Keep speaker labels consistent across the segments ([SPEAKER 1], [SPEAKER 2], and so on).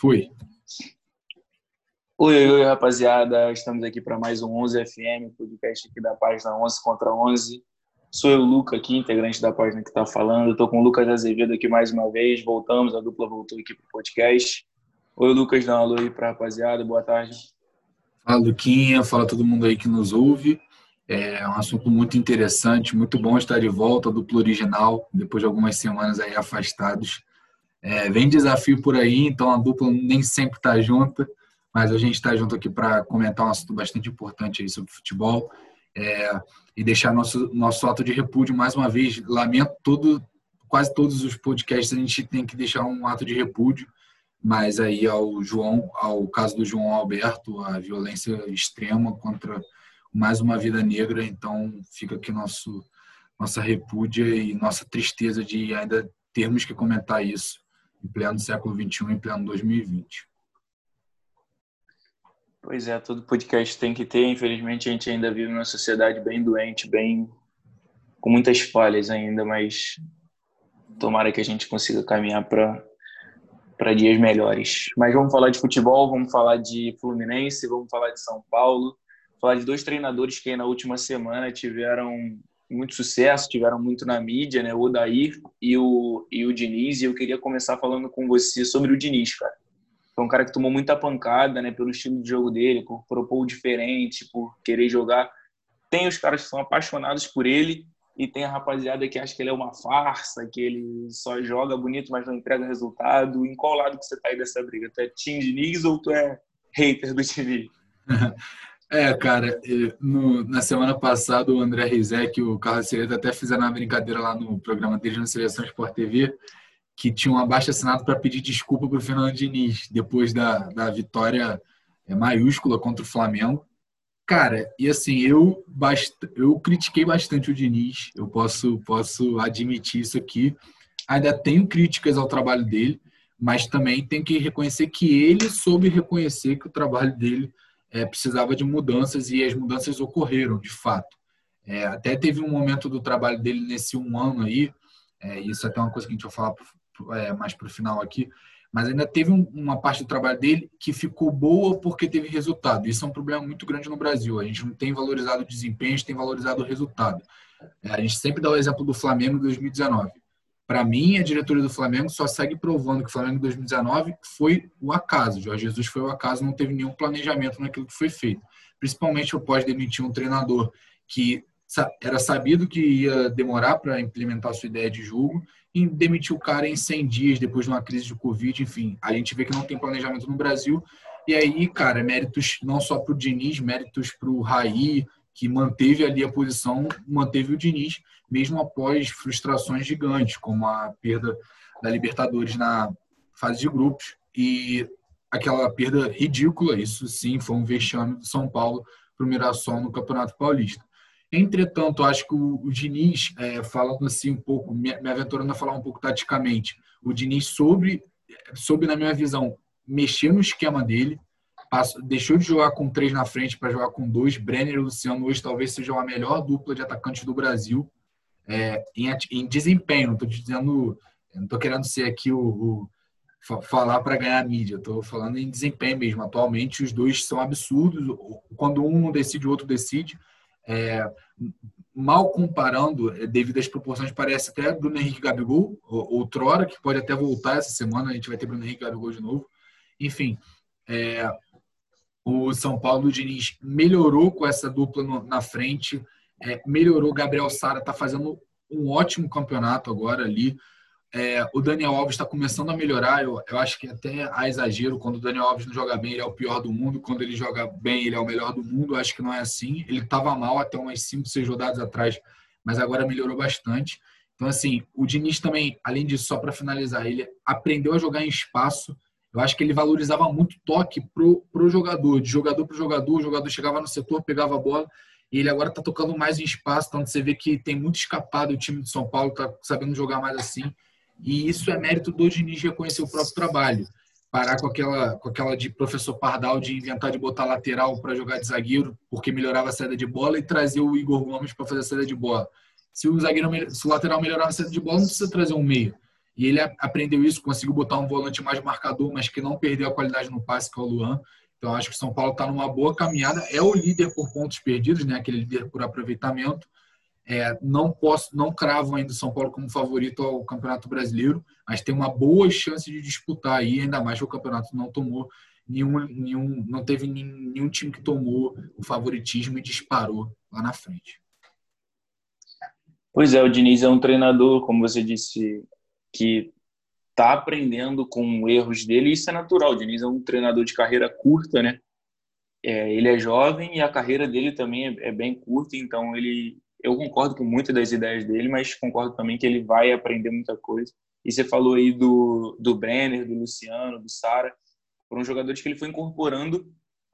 [SPEAKER 1] Foi.
[SPEAKER 2] Oi, oi, oi, rapaziada. Estamos aqui para mais um 11 FM, podcast aqui da página 11 contra 11. Sou eu, Luca, aqui, integrante da página que está falando. Estou com o Lucas Azevedo aqui mais uma vez. Voltamos, a dupla voltou aqui para o podcast. Oi, Lucas, dá um alô aí para a rapaziada. Boa tarde.
[SPEAKER 1] Fala, Luquinha. Fala todo mundo aí que nos ouve. É um assunto muito interessante, muito bom estar de volta, duplo original, depois de algumas semanas aí afastados. É, vem desafio por aí, então a dupla nem sempre está junta, mas a gente está junto aqui para comentar um assunto bastante importante aí sobre futebol é, e deixar nosso, nosso ato de repúdio mais uma vez. Lamento todo, quase todos os podcasts a gente tem que deixar um ato de repúdio, mas aí ao João, ao caso do João Alberto, a violência extrema contra mais uma vida negra, então fica aqui nosso nossa repúdia e nossa tristeza de ainda termos que comentar isso em pleno século XXI, em pleno 2020.
[SPEAKER 2] Pois é, todo podcast tem que ter. Infelizmente, a gente ainda vive numa sociedade bem doente, bem com muitas falhas ainda, mas tomara que a gente consiga caminhar para para dias melhores. Mas vamos falar de futebol, vamos falar de Fluminense, vamos falar de São Paulo, falar de dois treinadores que na última semana tiveram muito sucesso, tiveram muito na mídia, né? O Odair e o, e o Diniz. E eu queria começar falando com você sobre o Diniz, cara. Foi um cara que tomou muita pancada, né? Pelo estilo de jogo dele, por propor diferente, por querer jogar. Tem os caras que são apaixonados por ele e tem a rapaziada que acha que ele é uma farsa, que ele só joga bonito, mas não entrega resultado. Em qual lado que você tá aí dessa briga? Tu é Team Diniz ou tu é hater do Diniz?
[SPEAKER 1] É, cara, no, na semana passada o André Rizek e o Carlos Cereta até fizeram uma brincadeira lá no programa deles no Seleção Sport TV, que tinha um abaixo assinado para pedir desculpa para o Fernando Diniz, depois da, da vitória é, maiúscula contra o Flamengo. Cara, e assim, eu, bast... eu critiquei bastante o Diniz, eu posso, posso admitir isso aqui. Ainda tenho críticas ao trabalho dele, mas também tem que reconhecer que ele soube reconhecer que o trabalho dele é, precisava de mudanças e as mudanças ocorreram, de fato. É, até teve um momento do trabalho dele nesse um ano aí, é, isso é até uma coisa que a gente vai falar é, mais para o final aqui, mas ainda teve um, uma parte do trabalho dele que ficou boa porque teve resultado. Isso é um problema muito grande no Brasil. A gente não tem valorizado o desempenho, a gente tem valorizado o resultado. É, a gente sempre dá o exemplo do Flamengo em 2019. Para mim, a diretoria do Flamengo só segue provando que o Flamengo 2019 foi o acaso. Jorge Jesus foi o acaso, não teve nenhum planejamento naquilo que foi feito. Principalmente após demitir um treinador que era sabido que ia demorar para implementar sua ideia de jogo e demitir o cara em 100 dias depois de uma crise de Covid. Enfim, a gente vê que não tem planejamento no Brasil. E aí, cara, méritos não só para o Diniz, méritos para o Raí, que manteve ali a posição, manteve o Diniz, mesmo após frustrações gigantes, como a perda da Libertadores na fase de grupos e aquela perda ridícula, isso sim foi um vexame do São Paulo para o Mirassol no Campeonato Paulista. Entretanto, acho que o, o Diniz, é, falando assim um pouco, me, me aventurando a falar um pouco taticamente, o Diniz soube, soube, na minha visão, mexer no esquema dele, Passou, deixou de jogar com três na frente para jogar com dois. Brenner e Luciano hoje talvez seja a melhor dupla de atacantes do Brasil é, em, em, desempenho. Não estou dizendo, não estou querendo ser aqui o, o falar para ganhar mídia. Estou falando em desempenho mesmo. Atualmente os dois são absurdos. Quando um não decide, o outro decide. É, mal comparando, é, devido às proporções, parece até Bruno Henrique Gabigol, outrora, que pode até voltar essa semana, a gente vai ter Bruno Henrique Gabigol de novo. Enfim, é, o São Paulo Diniz melhorou com essa dupla no, na frente, é, melhorou. Gabriel Sara está fazendo um ótimo campeonato agora ali. É, o Daniel Alves está começando a melhorar. Eu, eu acho que até há exagero. Quando o Daniel Alves não joga bem, ele é o pior do mundo. Quando ele joga bem, ele é o melhor do mundo. Eu acho que não é assim. Ele estava mal até umas 5, 6 rodadas atrás, mas agora melhorou bastante. Então, assim, o Diniz também, além disso, só para finalizar, ele aprendeu a jogar em espaço. Eu acho que ele valorizava muito toque pro, pro jogador, de jogador para jogador. O jogador chegava no setor, pegava a bola. E ele agora está tocando mais em espaço, então você vê que tem muito escapado o time de São Paulo, está sabendo jogar mais assim. E isso é mérito do Diniz reconhecer o próprio trabalho. Parar com aquela, com aquela de professor Pardal de inventar de botar lateral para jogar de zagueiro, porque melhorava a saída de bola, e trazer o Igor Gomes para fazer a saída de bola. Se o, zagueiro, se o lateral melhorava a saída de bola, não precisa trazer um meio. E ele aprendeu isso, conseguiu botar um volante mais marcador, mas que não perdeu a qualidade no passe, que é o Luan. Então, acho que o São Paulo está numa boa caminhada. É o líder por pontos perdidos, né? aquele líder por aproveitamento. É, não posso, não cravo ainda o São Paulo como favorito ao Campeonato Brasileiro, mas tem uma boa chance de disputar aí, ainda mais que o campeonato não tomou nenhum, nenhum não teve nenhum time que tomou o favoritismo e disparou lá na frente.
[SPEAKER 2] Pois é, o Diniz é um treinador, como você disse, que está aprendendo com erros dele, isso é natural. O Diniz é um treinador de carreira curta, né? É, ele é jovem e a carreira dele também é, é, bem curta, então ele, eu concordo com muitas das ideias dele, mas concordo também que ele vai aprender muita coisa. E você falou aí do, do Brenner, do Luciano, do Sara, foram jogadores que ele foi incorporando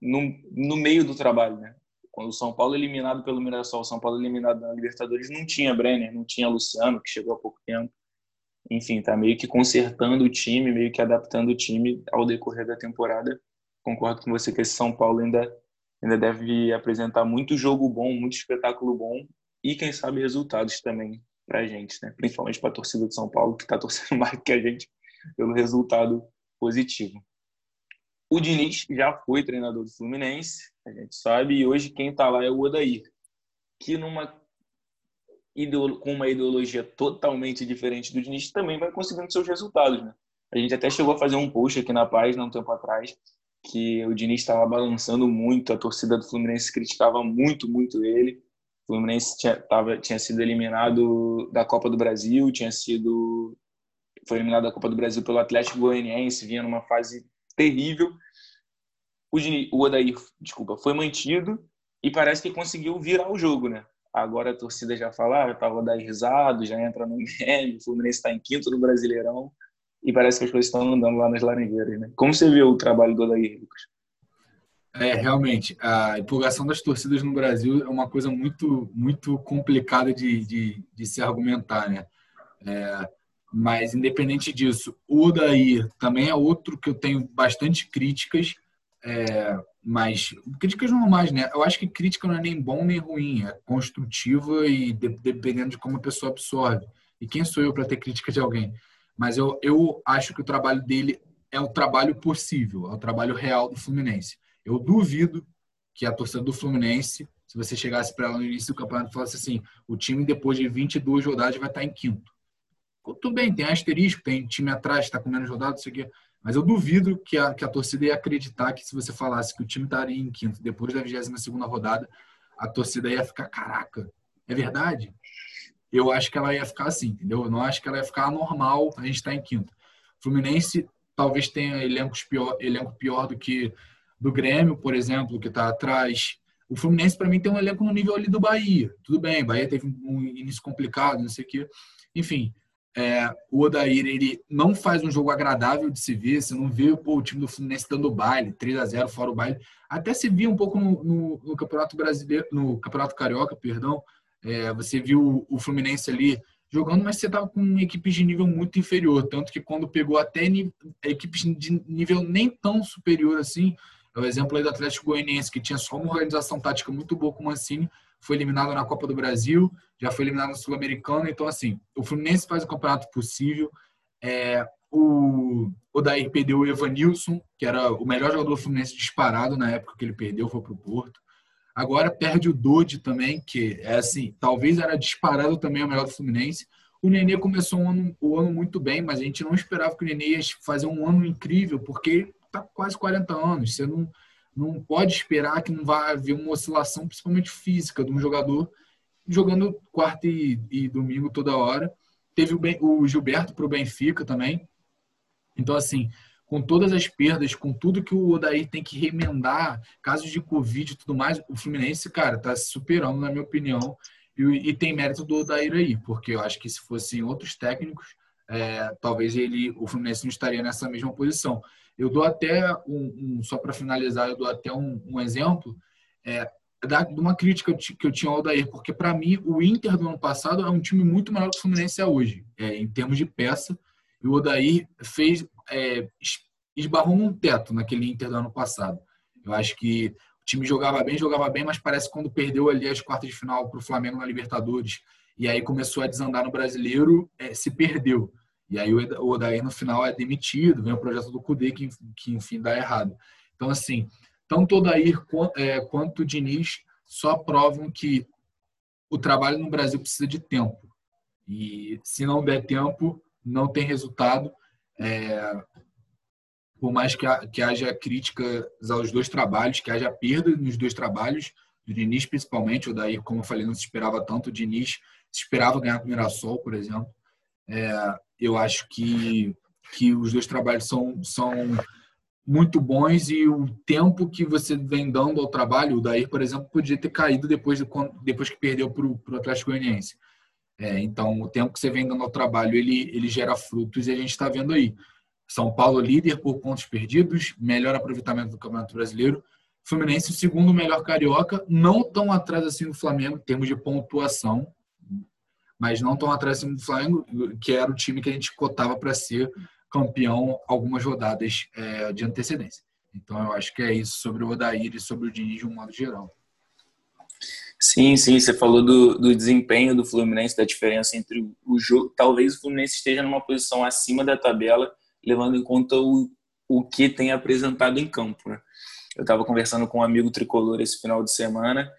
[SPEAKER 2] no, no meio do trabalho, né? Quando o São Paulo eliminado pelo Mirassol, o São Paulo eliminado na Libertadores, não tinha Brenner, não tinha Luciano, que chegou há pouco tempo. Enfim, tá meio que consertando o time, meio que adaptando o time ao decorrer da temporada. Concordo com você que esse São Paulo ainda, ainda deve apresentar muito jogo bom, muito espetáculo bom e, quem sabe, resultados também para a gente, né? principalmente para a torcida de São Paulo, que está torcendo mais que a gente pelo resultado positivo. O Diniz já foi treinador do Fluminense, a gente sabe, e hoje quem está lá é o Odair, que numa com uma ideologia totalmente diferente do Diniz também vai conseguindo seus resultados, né? A gente até chegou a fazer um post aqui na página um tempo atrás que o Diniz estava balançando muito, a torcida do Fluminense criticava muito, muito ele. O Fluminense tinha, tava, tinha sido eliminado da Copa do Brasil, tinha sido foi eliminado da Copa do Brasil pelo Atlético Goianiense, vinha numa fase terrível. O, Diniz, o Odair, desculpa, foi mantido e parece que conseguiu virar o jogo, né? Agora a torcida já fala, ah, para dar risado, já entra no meme, o Fluminense está em quinto no Brasileirão e parece que as coisas estão andando lá nas Laranjeiras, né? Como você vê o trabalho do Odair, Lucas?
[SPEAKER 1] É, realmente, a empolgação das torcidas no Brasil é uma coisa muito, muito complicada de, de, de se argumentar, né? É, mas, independente disso, o Odair também é outro que eu tenho bastante críticas, é, mas críticas normais, né? Eu acho que crítica não é nem bom nem ruim, é construtiva e de, dependendo de como a pessoa absorve. E quem sou eu para ter crítica de alguém? Mas eu, eu acho que o trabalho dele é o trabalho possível, é o trabalho real do Fluminense. Eu duvido que a torcida do Fluminense, se você chegasse para ela no início do campeonato e falasse assim, o time depois de 22 rodadas vai estar em quinto. Tudo bem, tem asterisco, tem time atrás, está com menos rodadas, isso aqui. Mas eu duvido que a, que a torcida ia acreditar que se você falasse que o time estaria em quinto depois da 22 rodada, a torcida ia ficar, caraca, é verdade? Eu acho que ela ia ficar assim, entendeu? Eu não acho que ela ia ficar normal a gente estar tá em quinto. Fluminense talvez tenha elencos pior, elenco pior do que do Grêmio, por exemplo, que está atrás. O Fluminense, para mim, tem um elenco no nível ali do Bahia. Tudo bem, Bahia teve um início complicado, não sei o quê. Enfim, é, o Odair ele não faz um jogo agradável de se ver. Você não vê pô, o time do Fluminense dando baile, 3 a 0 fora o baile. Até se via um pouco no, no, no Campeonato Brasileiro, no Campeonato Carioca, perdão. É, você viu o Fluminense ali jogando, mas você estava com equipes de nível muito inferior. Tanto que quando pegou até equipes de nível nem tão superior assim, é o exemplo aí do Atlético Goianiense, que tinha só uma organização tática muito boa com o Mancini, foi eliminado na Copa do Brasil, já foi eliminado na Sul-Americana. Então, assim, o Fluminense faz o campeonato possível. É, o Odair perdeu o Evanilson, que era o melhor jogador do Fluminense disparado na época que ele perdeu, foi para o Porto. Agora perde o Dodi também, que é assim, talvez era disparado também o melhor do Fluminense. O Nenê começou um ano, o ano muito bem, mas a gente não esperava que o Nenê ia fazer um ano incrível, porque está quase 40 anos. Você não, não pode esperar que não vai haver uma oscilação, principalmente física, de um jogador jogando quarta e, e domingo toda hora. Teve o, ben, o Gilberto para o Benfica também. Então, assim, com todas as perdas, com tudo que o Odair tem que remendar, casos de Covid e tudo mais, o Fluminense, cara, está superando, na minha opinião. E, e, tem mérito do Odair aí, porque eu acho que se fossem outros técnicos, é, talvez ele, o Fluminense não estaria nessa mesma posição. Eu dou até um, um só para finalizar, eu dou até um, um exemplo é, da, de uma crítica que eu tinha ao Odair, porque para mim o Inter do ano passado é um time muito melhor que o Fluminense é hoje, é, em termos de peça. E o Odair fez, é, esbarrou num teto naquele Inter do ano passado. Eu acho que time jogava bem, jogava bem, mas parece que quando perdeu ali as quartas de final para o Flamengo na Libertadores e aí começou a desandar no Brasileiro, é, se perdeu. E aí o Odair no final é demitido, vem o projeto do Cudê que, que enfim dá errado. Então assim, tanto o Odair é, quanto o Diniz só provam que o trabalho no Brasil precisa de tempo. E se não der tempo, não tem resultado. É, por mais que, que haja críticas aos dois trabalhos, que haja perda nos dois trabalhos, do Diniz principalmente, o Daí, como eu falei, não se esperava tanto, o Diniz se esperava ganhar com o Mirassol, por exemplo. É, eu acho que, que os dois trabalhos são, são muito bons e o tempo que você vem dando ao trabalho, o Daí, por exemplo, podia ter caído depois, de, depois que perdeu para o Atlético Goianiense. É, então, o tempo que você vem dando ao trabalho, ele, ele gera frutos e a gente está vendo aí. São Paulo líder por pontos perdidos, melhor aproveitamento do Campeonato Brasileiro. Fluminense, o segundo melhor carioca, não tão atrás assim do Flamengo em termos de pontuação, mas não tão atrás assim do Flamengo, que era o time que a gente cotava para ser campeão algumas rodadas é, de antecedência. Então eu acho que é isso sobre o Odair e sobre o Diniz de um modo geral.
[SPEAKER 2] Sim, sim, você falou do, do desempenho do Fluminense, da diferença entre o jogo. Talvez o Fluminense esteja numa posição acima da tabela levando em conta o, o que tem apresentado em campo. Né? Eu estava conversando com um amigo tricolor esse final de semana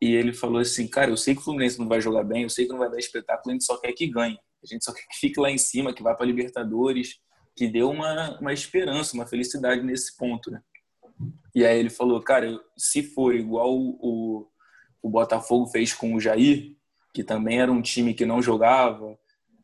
[SPEAKER 2] e ele falou assim: Cara, eu sei que o Fluminense não vai jogar bem, eu sei que não vai dar espetáculo, a gente só quer que ganhe. A gente só quer que fique lá em cima, que vá para Libertadores, que dê uma, uma esperança, uma felicidade nesse ponto. Né? E aí ele falou: Cara, se for igual o, o Botafogo fez com o Jair, que também era um time que não jogava,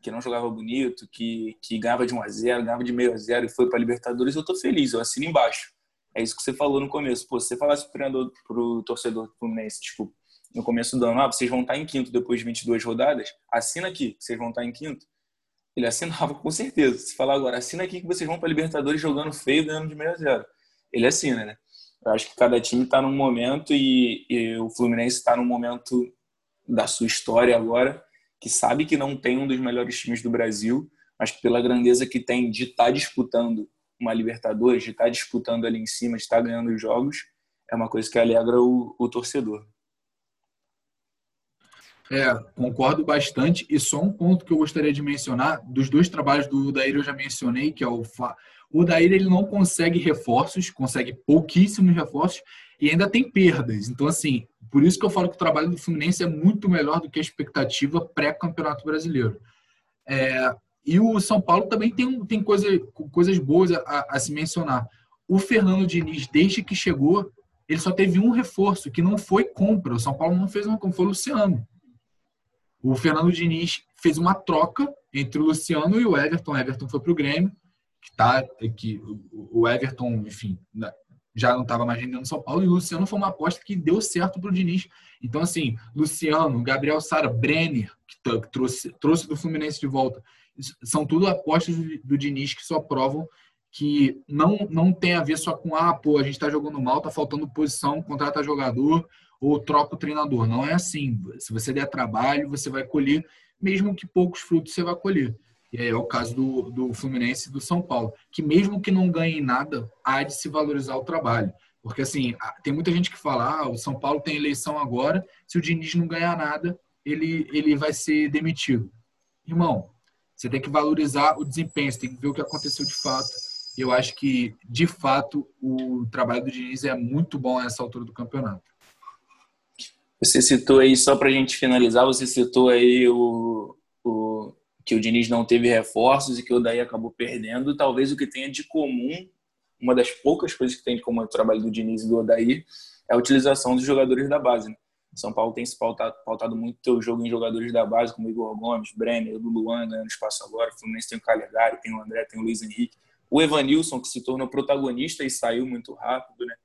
[SPEAKER 2] que não jogava bonito, que, que ganhava de 1 a 0 ganhava de meio a 0 e foi para Libertadores, eu tô feliz, eu assino embaixo. É isso que você falou no começo. Pô, se você falasse pro, pro torcedor do Fluminense, tipo, no começo do ano, ah, vocês vão estar em quinto depois de 22 rodadas, assina aqui, vocês vão estar em quinto. Ele assinava com certeza. Se falar agora, assina aqui que vocês vão para Libertadores jogando feio, ganhando de meio a zero. Ele assina, né? Eu acho que cada time está num momento e, e o Fluminense está num momento da sua história agora que sabe que não tem um dos melhores times do Brasil, mas pela grandeza que tem de estar tá disputando uma Libertadores, de estar tá disputando ali em cima, de estar tá ganhando os jogos, é uma coisa que alegra o, o torcedor.
[SPEAKER 1] É, concordo bastante. E só um ponto que eu gostaria de mencionar, dos dois trabalhos do Daíra eu já mencionei, que é o o Daíra ele não consegue reforços, consegue pouquíssimos reforços e ainda tem perdas. Então, assim, por isso que eu falo que o trabalho do Fluminense é muito melhor do que a expectativa pré-campeonato brasileiro. É, e o São Paulo também tem, tem coisa, coisas boas a, a, se mencionar. O Fernando Diniz, desde que chegou, ele só teve um reforço, que não foi compra. O São Paulo não fez uma compra, foi o Luciano. O Fernando Diniz fez uma troca entre o Luciano e o Everton. O Everton foi para o Grêmio, que, tá, que o Everton, enfim, já não estava mais rendendo São Paulo, e o Luciano foi uma aposta que deu certo para o Diniz. Então, assim, Luciano, Gabriel Sara, Brenner, que trouxe, trouxe do Fluminense de volta, são tudo apostas do, do Diniz que só provam que não, não tem a ver só com, ah, pô, a gente está jogando mal, está faltando posição, contrata jogador ou troca o treinador. Não é assim. Se você der trabalho, você vai colher, mesmo que poucos frutos você vai colher. E é o caso do, do Fluminense e do São Paulo, que mesmo que não ganhem nada, há de se valorizar o trabalho. Porque, assim, tem muita gente que fala, ah, o São Paulo tem eleição agora, se o Diniz não ganhar nada, ele, ele vai ser demitido. Irmão, você tem que valorizar o desempenho, você tem que ver o que aconteceu de fato. Eu acho que, de fato, o trabalho do Diniz é muito bom nessa altura do campeonato.
[SPEAKER 2] Você citou aí, só para a gente finalizar, você citou aí o que o Diniz não teve reforços e que o Daí acabou perdendo, talvez o que tenha de comum, uma das poucas coisas que tem de comum no trabalho do Diniz e do Odaí, é a utilização dos jogadores da base. Né? São Paulo tem se pautado, pautado muito o jogo em jogadores da base, como Igor Gomes, Brenner, o Luan ganhando espaço agora, o Fluminense tem o Calegari, tem o André, tem o Luiz Henrique, o Evanilson, que se tornou protagonista e saiu muito rápido, né?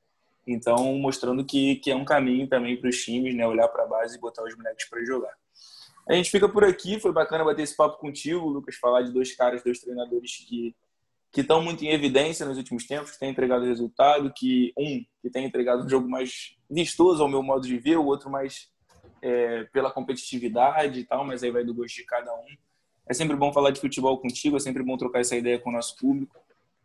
[SPEAKER 2] Então, mostrando que, que é um caminho também para os times, né? Olhar para a base e botar os moleques para jogar. A gente fica por aqui. Foi bacana bater esse papo contigo, Lucas, falar de dois caras, dois treinadores que que estão muito em evidência nos últimos tempos, que têm entregado resultado, que um que tem entregado um jogo mais vistoso ao meu modo de ver, o outro mais é, pela competitividade e tal, mas aí vai do gosto de cada um. É sempre bom falar de futebol contigo, é sempre bom trocar essa ideia com o nosso público.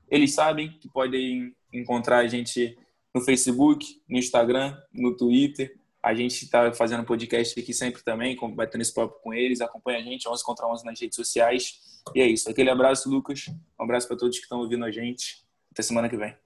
[SPEAKER 2] Eles sabem que podem encontrar a gente no Facebook, no Instagram, no Twitter, A gente está fazendo podcast aqui sempre também, batendo esse papo com eles. Acompanha a gente, 11 contra 11 nas redes sociais. E é isso. Aquele abraço, Lucas. Um abraço para todos que estão ouvindo a gente. Até semana que vem.